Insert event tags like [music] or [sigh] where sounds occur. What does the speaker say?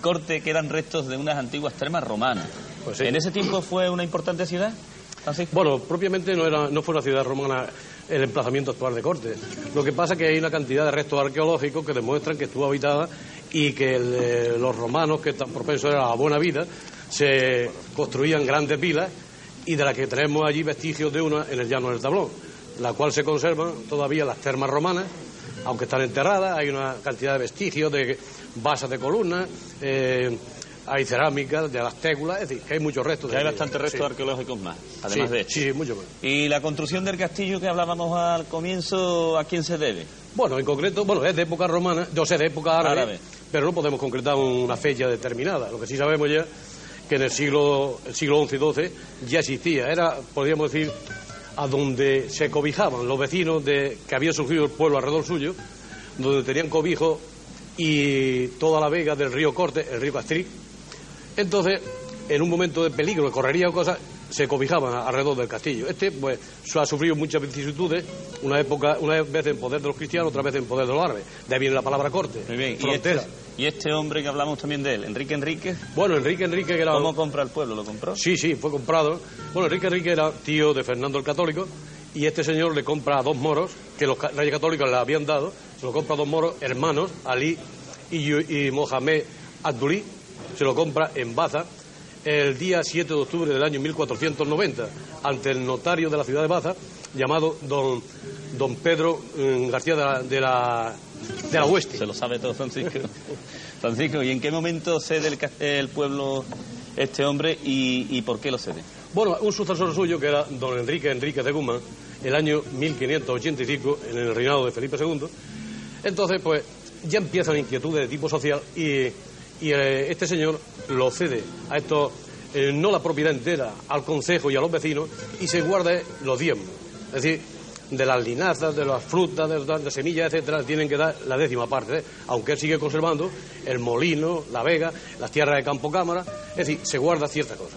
corte que eran restos de unas antiguas termas romanas. Pues sí. ¿En ese tiempo fue una importante ciudad? Francisco? Bueno, propiamente no, era, no fue una ciudad romana el emplazamiento actual de Corte. Lo que pasa es que hay una cantidad de restos arqueológicos que demuestran que estuvo habitada y que el, los romanos, que tan propensos eran a la buena vida, se construían grandes pilas y de las que tenemos allí vestigios de una en el llano del tablón, la cual se conservan todavía las termas romanas, aunque están enterradas, hay una cantidad de vestigios de basas de columnas, eh, hay cerámica de las tégulas, es decir, que hay muchos restos. Que hay bastantes restos sí. arqueológicos más, además sí, de esto. Sí, mucho más. ¿Y la construcción del castillo que hablábamos al comienzo, a quién se debe? Bueno, en concreto, bueno, es de época romana, no sé, de época árabe, Árabe. pero no podemos concretar una fecha determinada. Lo que sí sabemos ya que en el siglo, el siglo XI y XII ya existía. Era, podríamos decir, a donde se cobijaban los vecinos de que había surgido el pueblo alrededor suyo, donde tenían cobijo y toda la vega del río Corte, el río Castrí. Entonces, en un momento de peligro, de correría o cosas, se cobijaban alrededor del castillo. Este, pues, ha sufrido muchas vicisitudes, una época, una vez en poder de los cristianos, otra vez en poder de los árabes. De ahí viene la palabra corte, Muy bien. ¿Y frontera. este, y este hombre que hablamos también de él, Enrique Enríquez, Bueno, Enrique Enrique, que era... ¿cómo compra el pueblo? ¿Lo compró? Sí, sí, fue comprado. Bueno, Enrique Enrique era tío de Fernando el Católico y este señor le compra a dos moros que los reyes católicos le habían dado. Se lo compra a dos moros hermanos, Ali y, y Mohamed Abdulí. Se lo compra en Baza el día 7 de octubre del año 1490 ante el notario de la ciudad de Baza llamado don, don Pedro mm, García de la, de la, de la Hueste. Se lo sabe todo Francisco. [laughs] Francisco, ¿y en qué momento cede el, el pueblo este hombre y, y por qué lo cede? Bueno, un sucesor suyo, que era don Enrique Enrique de Guzmán, el año 1585, en el reinado de Felipe II. Entonces, pues, ya empiezan inquietudes de tipo social y, y, eh, este señor lo cede a estos, eh, no la propiedad entera, al concejo y a los vecinos, y se guarda los diezmos. Es decir, de las linazas, de las frutas, de, las- semillas, etcétera, tienen que dar la décima parte, ¿eh? aunque él sigue conservando el molino, la vega, las tierras de campo cámara, es decir, se guarda cierta cosa.